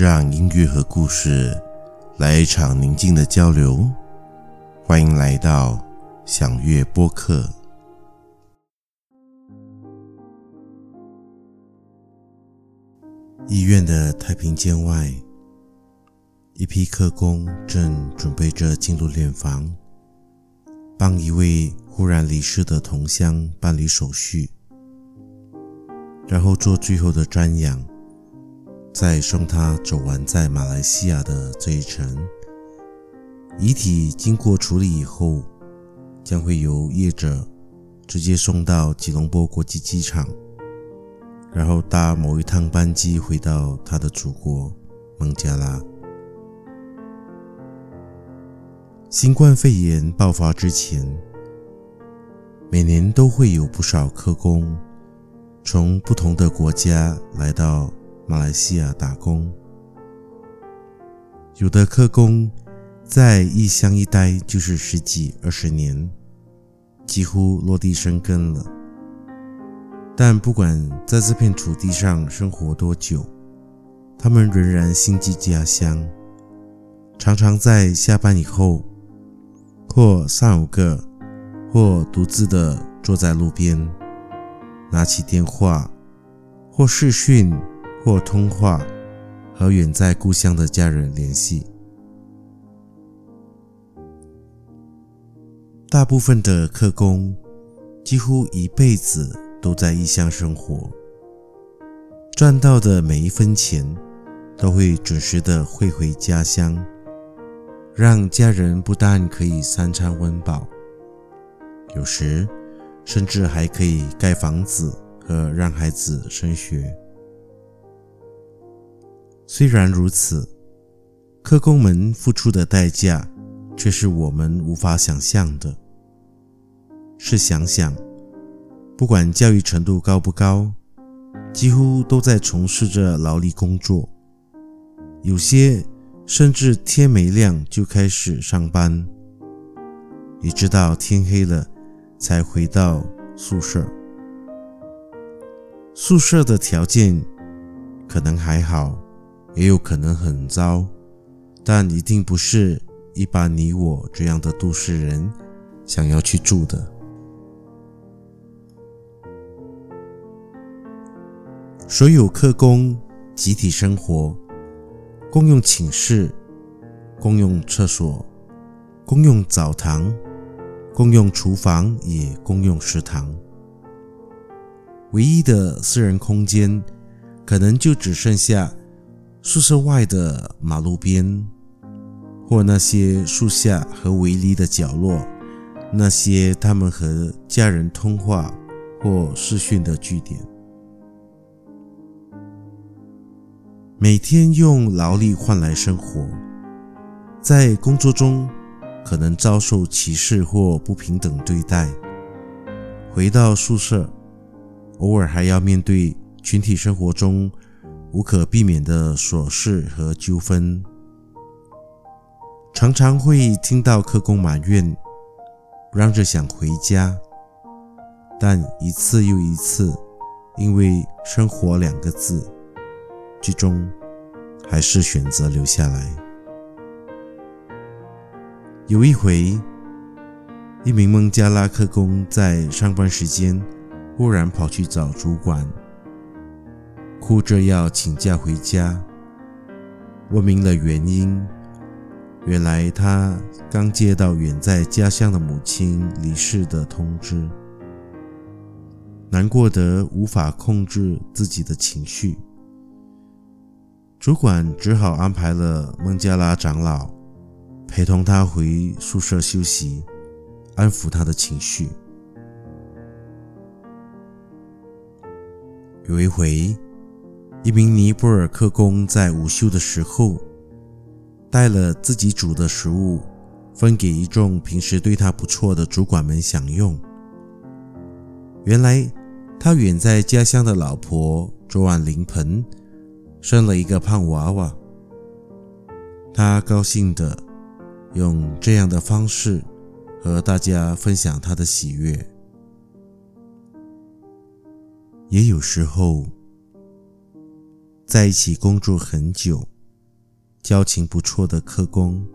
让音乐和故事来一场宁静的交流。欢迎来到享乐播客。医院的太平间外，一批客工正准备着进入殓房，帮一位忽然离世的同乡办理手续，然后做最后的瞻仰。在送他走完在马来西亚的这一程，遗体经过处理以后，将会由业者直接送到吉隆坡国际机场，然后搭某一趟班机回到他的祖国孟加拉。新冠肺炎爆发之前，每年都会有不少客工从不同的国家来到。马来西亚打工，有的客工在异乡一待就是十几二十年，几乎落地生根了。但不管在这片土地上生活多久，他们仍然心系家乡，常常在下班以后，或三五个，或独自的坐在路边，拿起电话或视讯。或通话和远在故乡的家人联系。大部分的客工几乎一辈子都在异乡生活，赚到的每一分钱都会准时的汇回家乡，让家人不但可以三餐温饱，有时甚至还可以盖房子和让孩子升学。虽然如此，科工们付出的代价却是我们无法想象的。试想想，不管教育程度高不高，几乎都在从事着劳力工作，有些甚至天没亮就开始上班，一直到天黑了才回到宿舍。宿舍的条件可能还好。也有可能很糟，但一定不是一般你我这样的都市人想要去住的。所有客工集体生活，共用寝室、共用厕所、共用澡堂、共用厨房，也共用食堂。唯一的私人空间，可能就只剩下。宿舍外的马路边，或那些树下和围篱的角落，那些他们和家人通话或视讯的据点，每天用劳力换来生活，在工作中可能遭受歧视或不平等对待，回到宿舍，偶尔还要面对群体生活中。无可避免的琐事和纠纷，常常会听到客工埋怨，嚷着想回家，但一次又一次，因为“生活”两个字，最终还是选择留下来。有一回，一名孟加拉客工在上班时间，忽然跑去找主管。哭着要请假回家，问明了原因，原来他刚接到远在家乡的母亲离世的通知，难过得无法控制自己的情绪。主管只好安排了孟加拉长老陪同他回宿舍休息，安抚他的情绪。有一回。一名尼泊尔客工在午休的时候，带了自己煮的食物，分给一众平时对他不错的主管们享用。原来，他远在家乡的老婆昨晚临盆，生了一个胖娃娃。他高兴的用这样的方式和大家分享他的喜悦。也有时候，在一起工作很久，交情不错的客工，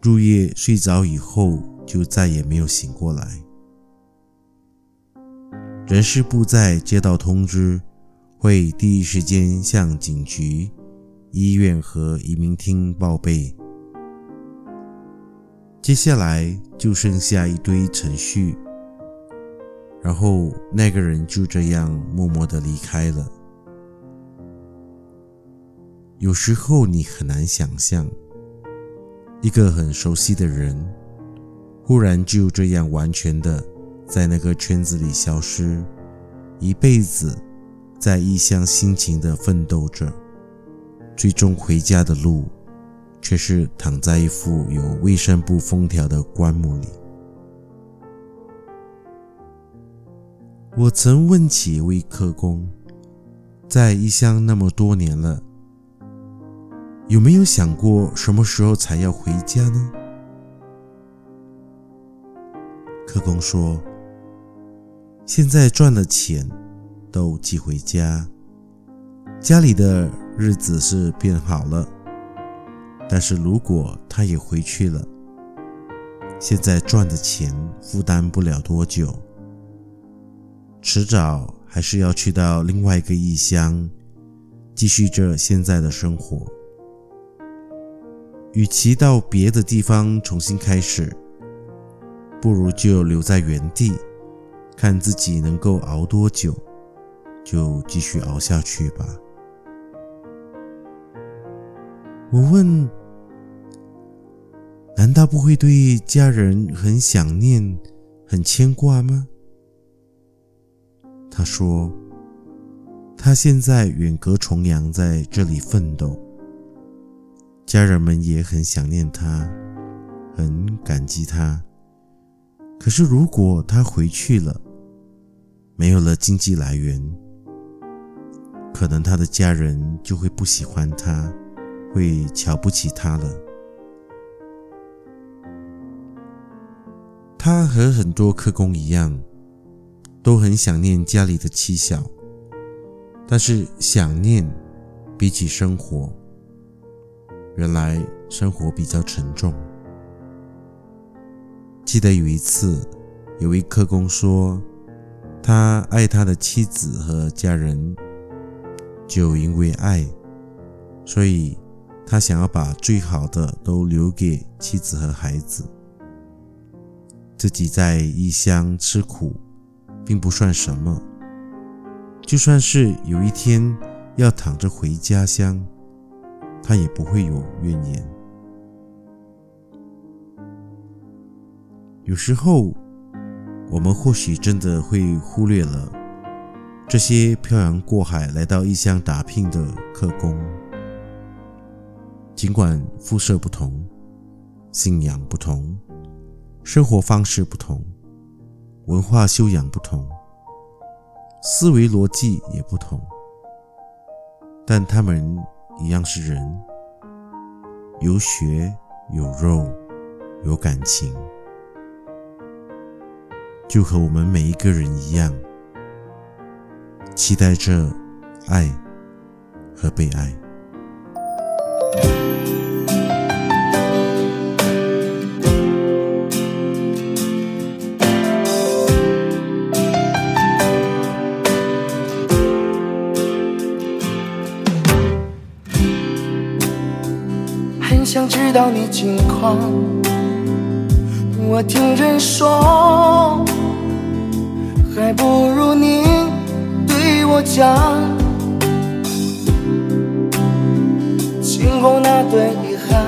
入夜睡着以后就再也没有醒过来。人事部在接到通知，会第一时间向警局、医院和移民厅报备。接下来就剩下一堆程序，然后那个人就这样默默的离开了。有时候你很难想象，一个很熟悉的人，忽然就这样完全的。在那个圈子里消失，一辈子在异乡辛勤的奋斗着，最终回家的路却是躺在一副有卫生部封条的棺木里。我曾问起一位客工，在异乡那么多年了，有没有想过什么时候才要回家呢？客工说。现在赚了钱，都寄回家，家里的日子是变好了。但是如果他也回去了，现在赚的钱负担不了多久，迟早还是要去到另外一个异乡，继续着现在的生活。与其到别的地方重新开始，不如就留在原地。看自己能够熬多久，就继续熬下去吧。我问：难道不会对家人很想念、很牵挂吗？他说：他现在远隔重洋，在这里奋斗，家人们也很想念他，很感激他。可是如果他回去了，没有了经济来源，可能他的家人就会不喜欢他，会瞧不起他了。他和很多客工一样，都很想念家里的妻小，但是想念比起生活，原来生活比较沉重。记得有一次，有位客工说。他爱他的妻子和家人，就因为爱，所以他想要把最好的都留给妻子和孩子。自己在异乡吃苦，并不算什么。就算是有一天要躺着回家乡，他也不会有怨言。有时候。我们或许真的会忽略了这些漂洋过海来到异乡打拼的客工，尽管肤色不同、信仰不同、生活方式不同、文化修养不同、思维逻辑也不同，但他们一样是人，有血有肉有感情。就和我们每一个人一样，期待着爱和被爱。知道你近况，我听人说。还不如你对我讲，今后那段遗憾，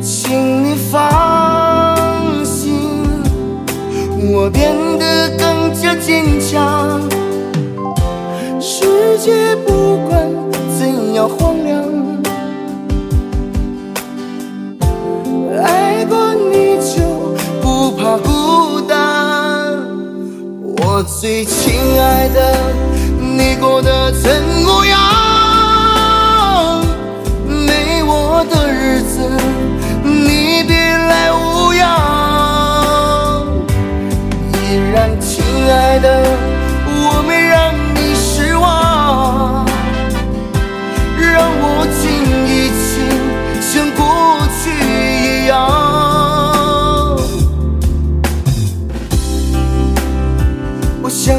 请你放心，我变得更加坚强。世界不管怎样荒凉，最亲爱的，你过得怎么样？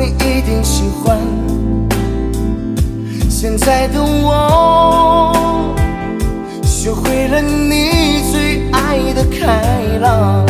你一定喜欢现在的我学会了你最爱的开朗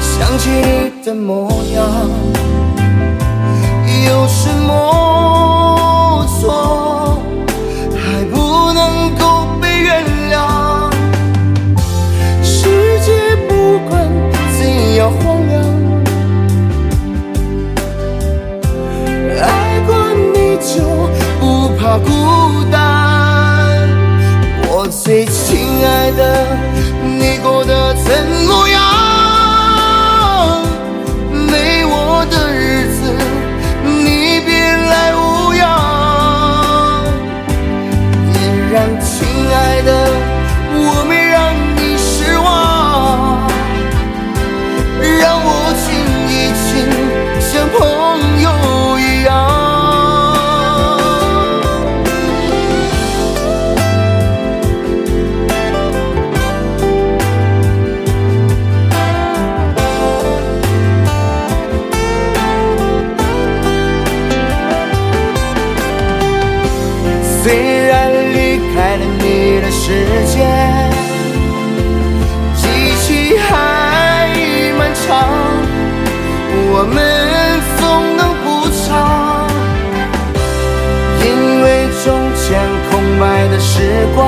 想起你的模样有什么虽然离开了你的世界，记忆还漫长，我们总能补偿，因为中间空白的时光，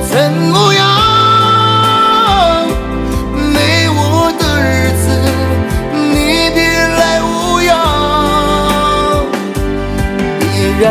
怎么样？没我的日子，你别来无恙。依然。